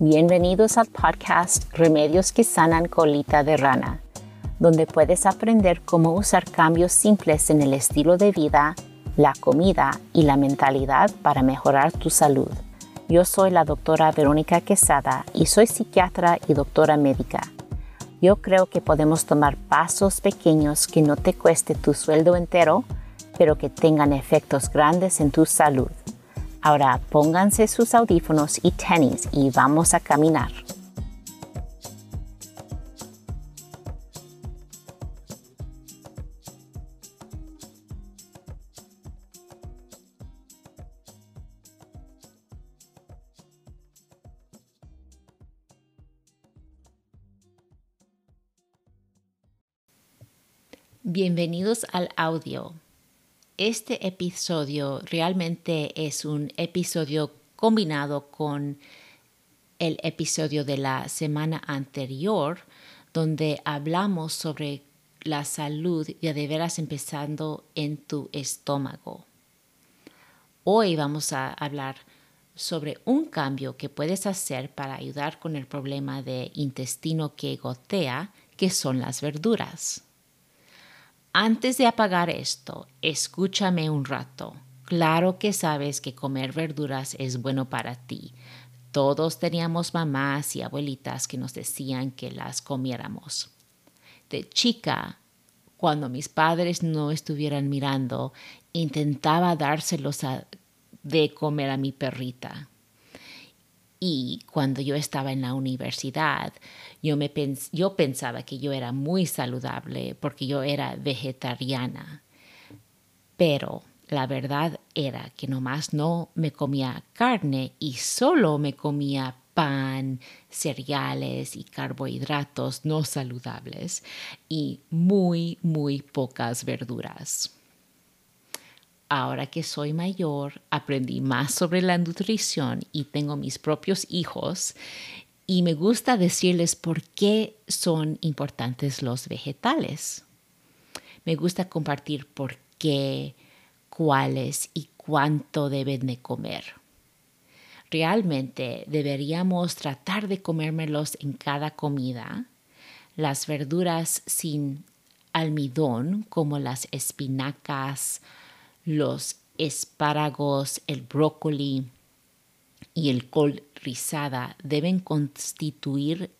Bienvenidos al podcast Remedios que sanan colita de rana, donde puedes aprender cómo usar cambios simples en el estilo de vida, la comida y la mentalidad para mejorar tu salud. Yo soy la doctora Verónica Quesada y soy psiquiatra y doctora médica. Yo creo que podemos tomar pasos pequeños que no te cueste tu sueldo entero, pero que tengan efectos grandes en tu salud. Ahora pónganse sus audífonos y tenis y vamos a caminar. Bienvenidos al audio. Este episodio realmente es un episodio combinado con el episodio de la semana anterior, donde hablamos sobre la salud ya de veras empezando en tu estómago. Hoy vamos a hablar sobre un cambio que puedes hacer para ayudar con el problema de intestino que gotea, que son las verduras. Antes de apagar esto, escúchame un rato. Claro que sabes que comer verduras es bueno para ti. Todos teníamos mamás y abuelitas que nos decían que las comiéramos. De chica, cuando mis padres no estuvieran mirando, intentaba dárselos de comer a mi perrita. Y cuando yo estaba en la universidad, yo, me pensaba que yo era muy saludable porque yo era vegetariana. Pero la verdad era que nomás no me comía carne y solo me comía pan, cereales y carbohidratos no saludables y muy, muy pocas verduras. Ahora que soy mayor, aprendí más sobre la nutrición y tengo mis propios hijos y me gusta decirles por qué son importantes los vegetales. Me gusta compartir por qué, cuáles y cuánto deben de comer. Realmente deberíamos tratar de comérmelos en cada comida. Las verduras sin almidón, como las espinacas, los espárragos, el brócoli y el col rizada deben constituir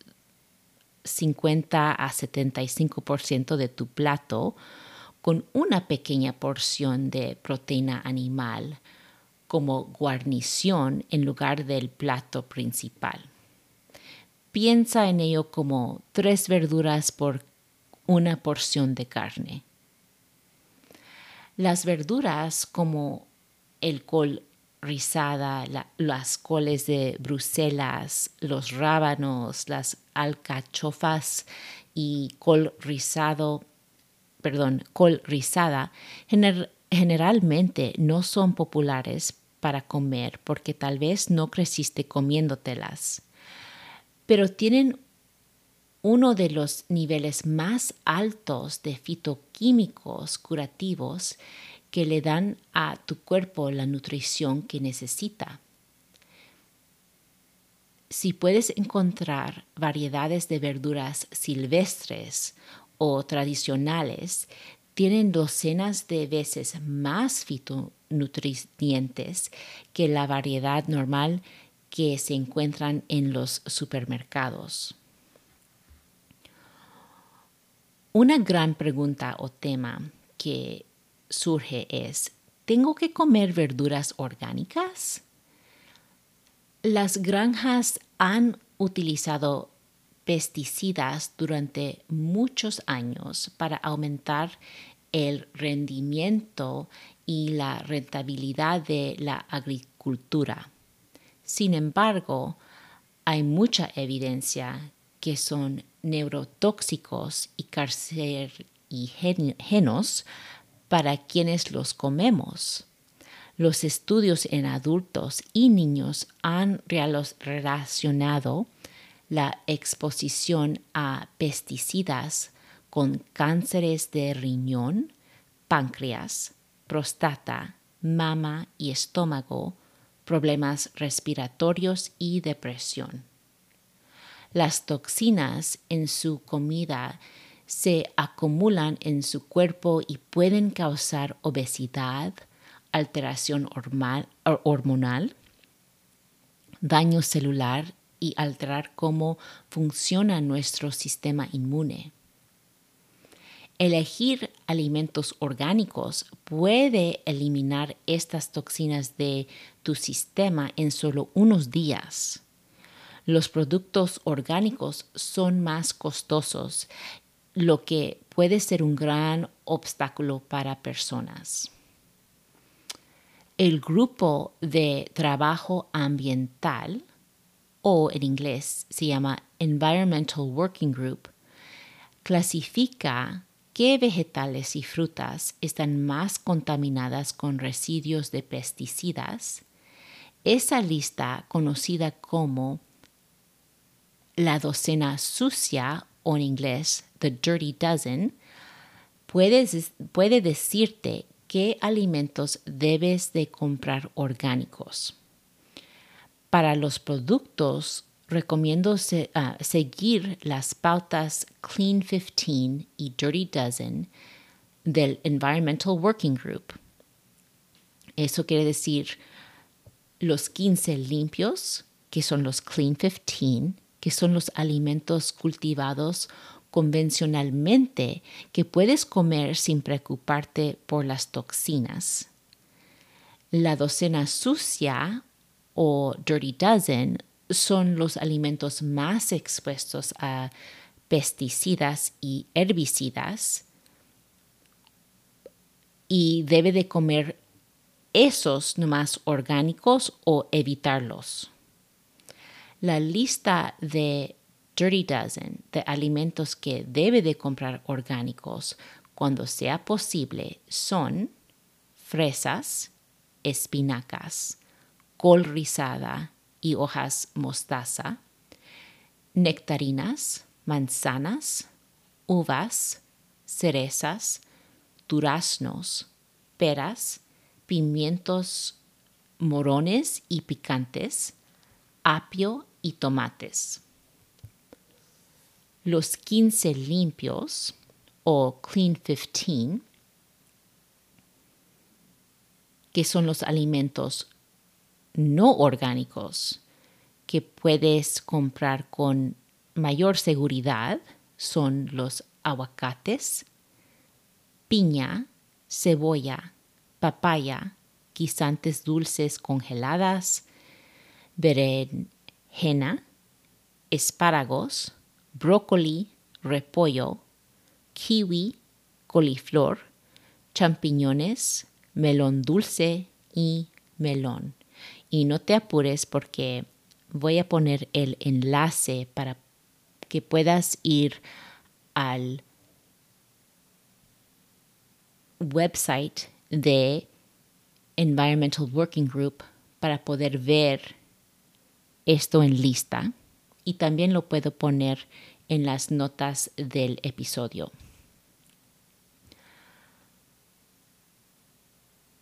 50 a 75% de tu plato con una pequeña porción de proteína animal como guarnición en lugar del plato principal. Piensa en ello como tres verduras por una porción de carne. Las verduras como el col rizada, las coles de Bruselas, los rábanos, las alcachofas y col rizado, perdón, col rizada, generalmente no son populares para comer porque tal vez no creciste comiéndotelas, pero tienen uno de los niveles más altos de fitoquímicos curativos que le dan a tu cuerpo la nutrición que necesita. Si puedes encontrar variedades de verduras silvestres o tradicionales, tienen docenas de veces más fitonutrientes que la variedad normal que se encuentran en los supermercados. Una gran pregunta o tema que surge es, ¿tengo que comer verduras orgánicas? Las granjas han utilizado pesticidas durante muchos años para aumentar el rendimiento y la rentabilidad de la agricultura. Sin embargo, hay mucha evidencia que son neurotóxicos y carcinógenos para quienes los comemos. Los estudios en adultos y niños han relacionado la exposición a pesticidas con cánceres de riñón, páncreas, próstata, mama y estómago, problemas respiratorios y depresión. Las toxinas en su comida se acumulan en su cuerpo y pueden causar obesidad, alteración hormonal, daño celular y alterar cómo funciona nuestro sistema inmune. Elegir alimentos orgánicos puede eliminar estas toxinas de tu sistema en solo unos días. Los productos orgánicos son más costosos, lo que puede ser un gran obstáculo para personas. El grupo de trabajo ambiental, o en inglés se llama Environmental Working Group, clasifica qué vegetales y frutas están más contaminadas con residuos de pesticidas, esa lista conocida como la docena sucia o en inglés The Dirty Dozen, puede decirte qué alimentos debes de comprar orgánicos. Para los productos recomiendo ah, seguir las pautas Clean 15 y Dirty Dozen del Environmental Working Group. Eso quiere decir los 15 limpios, que son los Clean 15, que son los alimentos cultivados convencionalmente que puedes comer sin preocuparte por las toxinas. La docena sucia o Dirty Dozen son los alimentos más expuestos a pesticidas y herbicidas y debe de comer esos nomás orgánicos o evitarlos. La lista de Dirty Dozen de alimentos que debe de comprar orgánicos cuando sea posible son fresas, espinacas, col rizada, y hojas mostaza, nectarinas, manzanas, uvas, cerezas, duraznos, peras, pimientos morones y picantes, apio y tomates. Los 15 limpios o Clean 15, que son los alimentos no orgánicos que puedes comprar con mayor seguridad son los aguacates, piña, cebolla, papaya, guisantes dulces congeladas, berenjena, espárragos, brócoli, repollo, kiwi, coliflor, champiñones, melón dulce y melón. Y no te apures porque voy a poner el enlace para que puedas ir al website de Environmental Working Group para poder ver esto en lista y también lo puedo poner en las notas del episodio.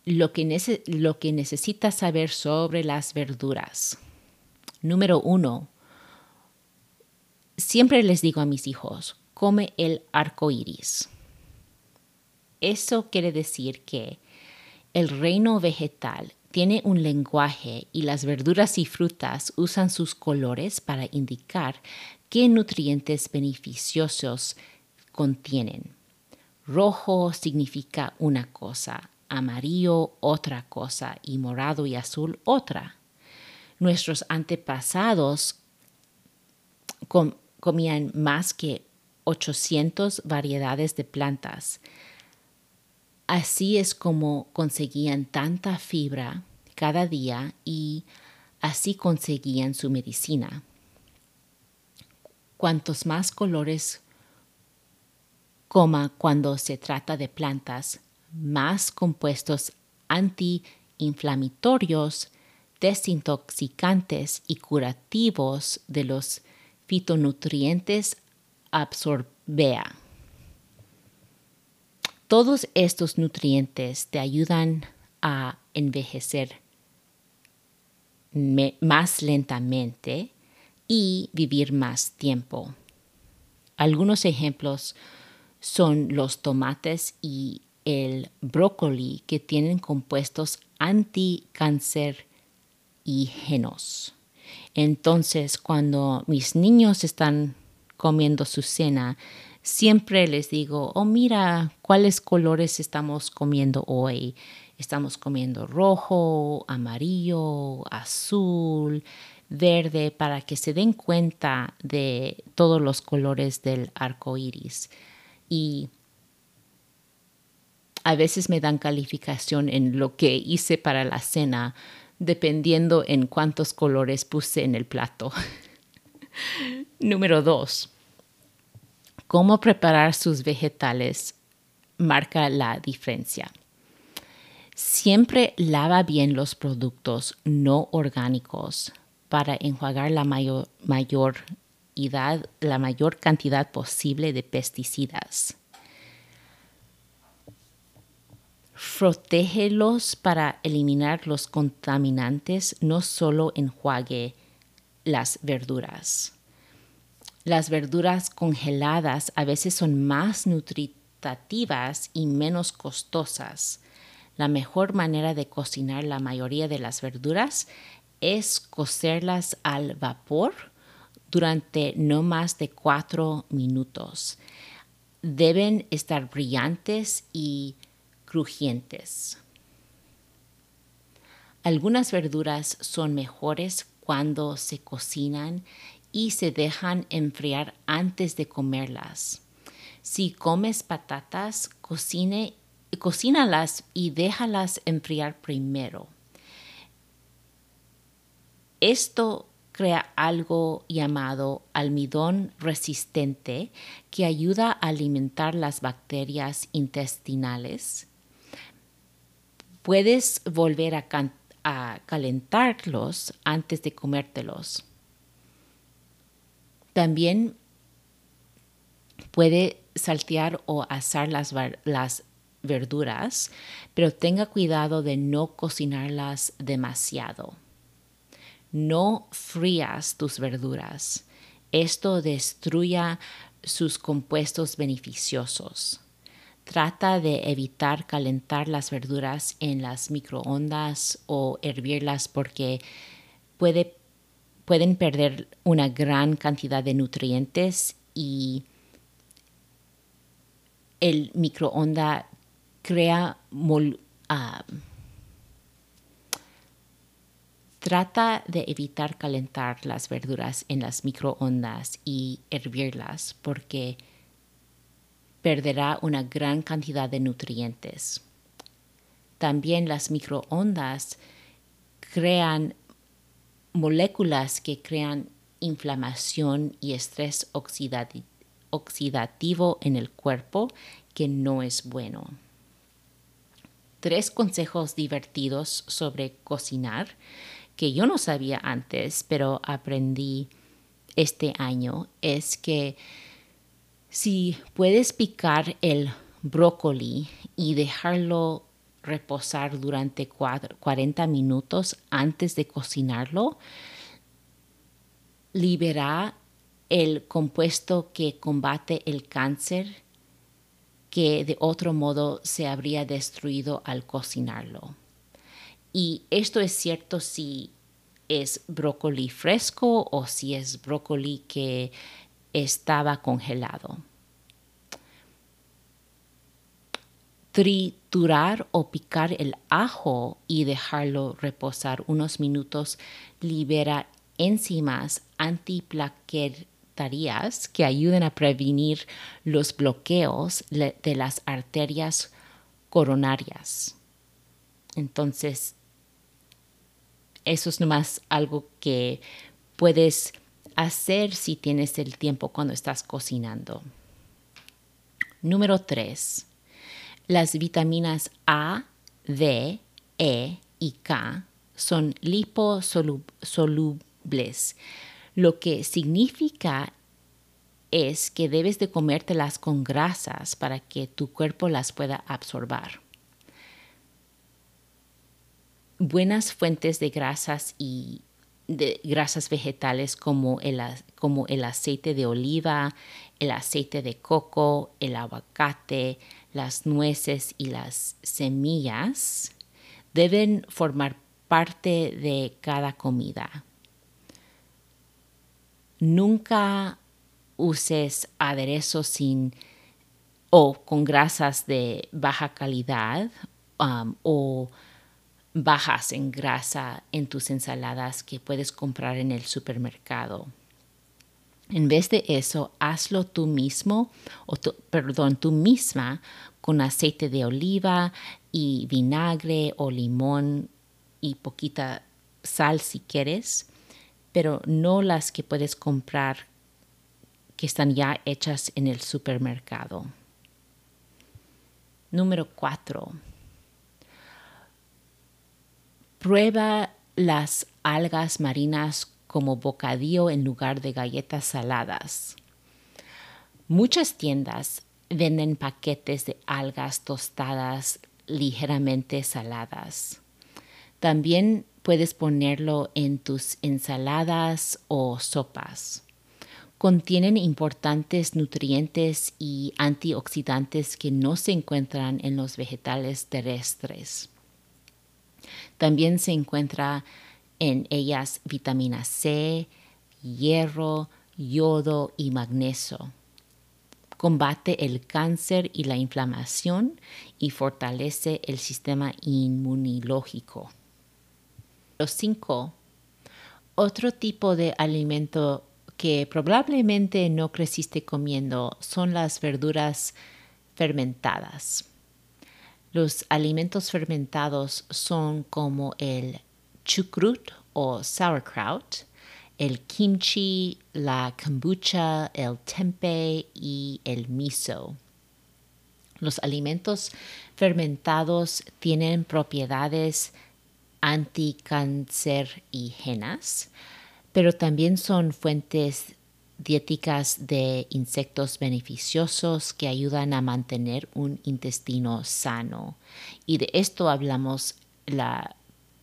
lo que, lo que necesitas saber sobre las verduras. Número uno, siempre les digo a mis hijos, come el arco iris. Eso quiere decir que el reino vegetal tiene un lenguaje y las verduras y frutas usan sus colores para indicar qué nutrientes beneficiosos contienen. Rojo significa una cosa, amarillo otra cosa y morado y azul otra. Nuestros antepasados comían más que 800 variedades de plantas. Así es como conseguían tanta fibra cada día y así conseguían su medicina. Cuantos más colores coma cuando se trata de plantas, más compuestos antiinflamatorios, desintoxicantes y curativos de los fitonutrientes absorbea. Todos estos nutrientes te ayudan a envejecer más lentamente, y vivir más tiempo. Algunos ejemplos son los tomates y el brócoli que tienen compuestos anticancerígenos. Entonces, cuando mis niños están comiendo su cena, siempre les digo, oh mira, ¿cuáles colores estamos comiendo hoy? Estamos comiendo rojo, amarillo, azul, verde, para que se den cuenta de todos los colores del arco iris. Y a veces me dan calificación en lo que hice para la cena, dependiendo en cuántos colores puse en el plato. Número dos, cómo preparar sus vegetales marca la diferencia. Siempre lava bien los productos no orgánicos para enjuagar la mayor, mayor, la mayor cantidad posible de pesticidas. Protégelos para eliminar los contaminantes, no solo enjuague las verduras. Las verduras congeladas a veces son más nutritivas y menos costosas la mejor manera de cocinar la mayoría de las verduras es cocerlas al vapor durante no más de cuatro minutos. Deben estar brillantes y crujientes. Algunas verduras son mejores cuando se cocinan y se dejan enfriar antes de comerlas. Si comes patatas, cocine cocínalas y déjalas enfriar primero. Esto crea algo llamado almidón resistente que ayuda a alimentar las bacterias intestinales. Puedes volver a, a calentarlos antes de comértelos. También puede saltear o asar las, las verduras, pero tenga cuidado de no cocinarlas demasiado. No frías tus verduras. Esto destruya sus compuestos beneficiosos. Trata de evitar calentar las verduras en las microondas o hervirlas porque pueden perder una gran cantidad de nutrientes y el microondas crea ah, Trata de evitar calentar las verduras en las microondas y hervirlas porque perderá una gran cantidad de nutrientes. También las microondas crean moléculas que crean inflamación y estrés oxidativo en el cuerpo que no es bueno. Tres consejos divertidos sobre cocinar que yo no sabía antes, pero aprendí este año, es que si puedes picar el brócoli y dejarlo reposar durante 40 minutos antes de cocinarlo, libera el compuesto que combate el cáncer que de otro modo se habría destruido al cocinarlo. Y esto es cierto si es brócoli fresco o si es brócoli que estaba congelado. Triturar o picar el ajo y dejarlo reposar unos minutos libera enzimas antiplaquer que ayuden a prevenir los bloqueos de las arterias coronarias. Entonces, eso es nomás algo que puedes hacer si tienes el tiempo cuando estás cocinando. Número 3. Las vitaminas A, D, E y K son liposolubles lo que significa es que debes de comértelas con grasas para que tu cuerpo las pueda absorber. Buenas fuentes de grasas y de grasas vegetales como el, como el aceite de oliva, el aceite de coco, el aguacate, las nueces y las semillas deben formar parte de cada comida. Nunca uses aderezos sin o con grasas de baja calidad um, o bajas en grasa en tus ensaladas que puedes comprar en el supermercado. En vez de eso, hazlo tú mismo, o perdón, tú misma con aceite de oliva y vinagre o limón y poquita sal si quieres, pero no las que puedes comprar que están ya hechas en el supermercado. Número 4. Prueba las algas marinas como bocadillo en lugar de galletas saladas. Muchas tiendas venden paquetes de algas tostadas ligeramente saladas. También puedes ponerlo en tus ensaladas o sopas. Contienen importantes nutrientes y antioxidantes que no se encuentran en los vegetales terrestres. También se encuentra en ellas vitamina C, hierro, yodo y magnesio. Combate el cáncer y la inflamación y fortalece el sistema inmunológico. Los 5. Otro tipo de alimento que probablemente no creciste comiendo son las verduras fermentadas. Los alimentos fermentados son como el chucrut o sauerkraut, el kimchi, la kombucha, el tempeh y el miso. Los alimentos fermentados tienen propiedades anticancerígenas, pero también son fuentes diéticas de insectos beneficiosos que ayudan a mantener un intestino sano. Y de esto hablamos la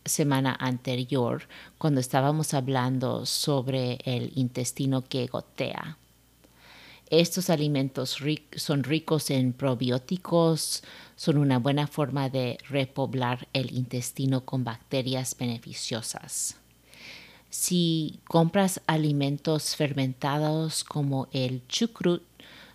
semana anterior cuando estábamos hablando sobre el intestino que gotea. Estos alimentos son ricos en probióticos, son una buena forma de repoblar el intestino con bacterias beneficiosas. Si compras alimentos fermentados como el chucrut,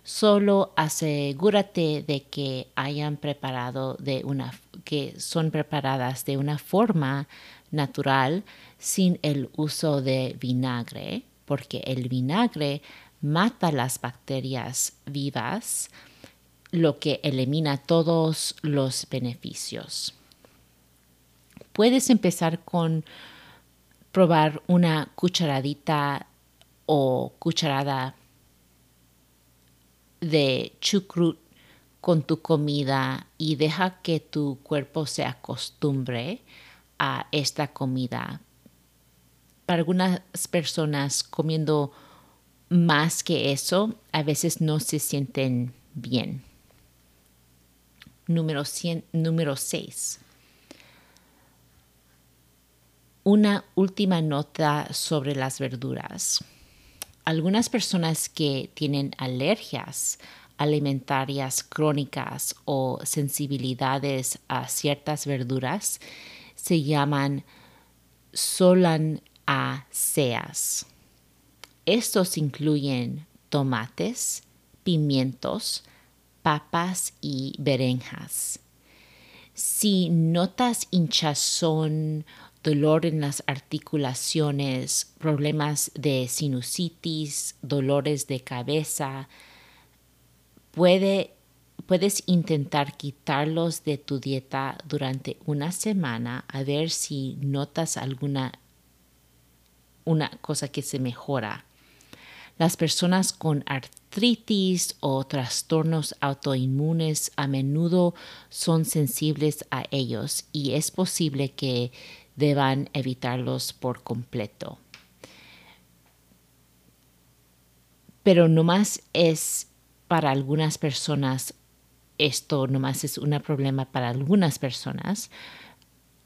solo asegúrate de que hayan preparado de una que son preparadas de una forma natural sin el uso de vinagre, porque el vinagre mata las bacterias vivas, lo que elimina todos los beneficios. Puedes empezar con probar una cucharadita o cucharada de chucrut con tu comida y deja que tu cuerpo se acostumbre a esta comida. Para algunas personas comiendo más que eso, a veces no se sienten bien. Número 6. Una última nota sobre las verduras. Algunas personas que tienen alergias alimentarias crónicas o sensibilidades a ciertas verduras se llaman solanáceas. Estos incluyen tomates, pimientos, papas y berenjas. Si notas hinchazón, dolor en las articulaciones, problemas de sinusitis, dolores de cabeza, puedes intentar quitarlos de tu dieta durante una semana a ver si notas alguna una cosa que se mejora. Las personas con artritis o trastornos autoinmunes a menudo son sensibles a ellos y es posible que deban evitarlos por completo. Pero no más es para algunas personas, esto nomás es un problema para algunas personas.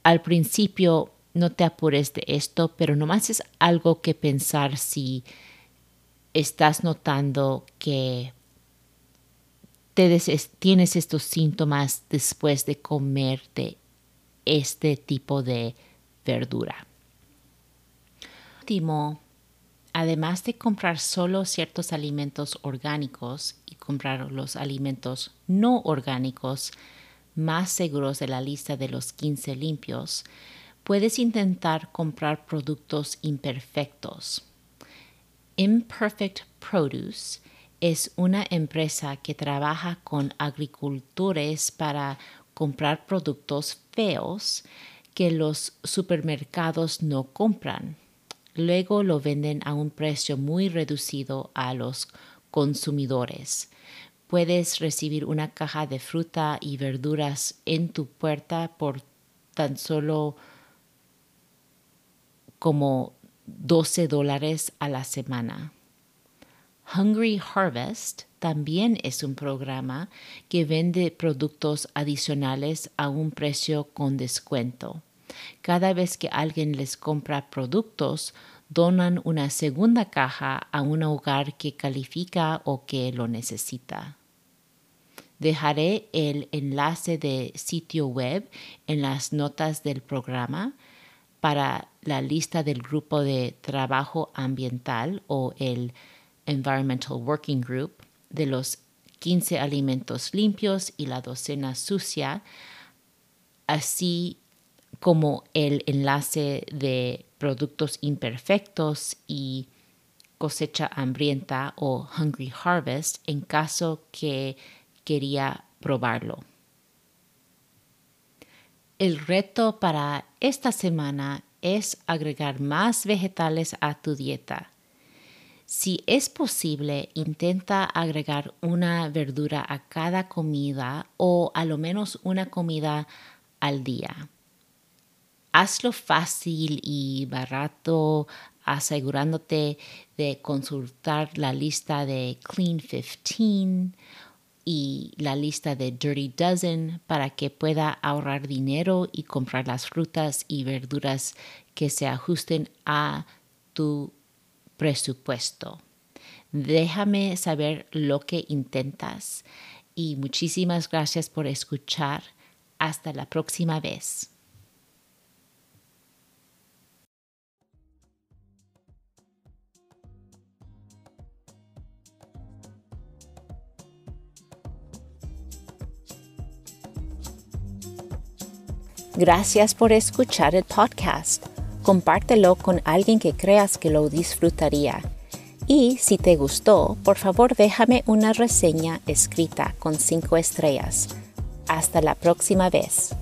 Al principio no te apures de esto, pero nomás es algo que pensar si estás notando que tienes estos síntomas después de comer de este tipo de verdura. Último, además de comprar solo ciertos alimentos orgánicos y comprar los alimentos no orgánicos más seguros de la lista de los 15 limpios, puedes intentar comprar productos imperfectos. Imperfect Produce es una empresa que trabaja con agricultores para comprar productos feos que los supermercados no compran. Luego lo venden a un precio muy reducido a los consumidores. Puedes recibir una caja de fruta y verduras en tu puerta por tan solo como 12 dólares a la semana. Hungry Harvest también es un programa que vende productos adicionales a un precio con descuento. Cada vez que alguien les compra productos, donan una segunda caja a un hogar que califica o que lo necesita. Dejaré el enlace de sitio web en las notas del programa para la lista del grupo de trabajo ambiental o el Environmental Working Group de los 15 alimentos limpios y la docena sucia, así como el enlace de productos imperfectos y cosecha hambrienta o Hungry Harvest en caso que quería probarlo. El reto para esta semana es agregar más vegetales a tu dieta. Si es posible, intenta agregar una verdura a cada comida o a lo menos una comida al día. Hazlo fácil y barato asegurándote de consultar la lista de Clean 15 y la lista de Dirty Dozen para que pueda ahorrar dinero y comprar las frutas y verduras que se ajusten a tu presupuesto. Déjame saber lo que intentas y muchísimas gracias por escuchar. Hasta la próxima vez. Gracias por escuchar el podcast. Compártelo con alguien que creas que lo disfrutaría. Y si te gustó, por favor déjame una reseña escrita con cinco estrellas. Hasta la próxima vez.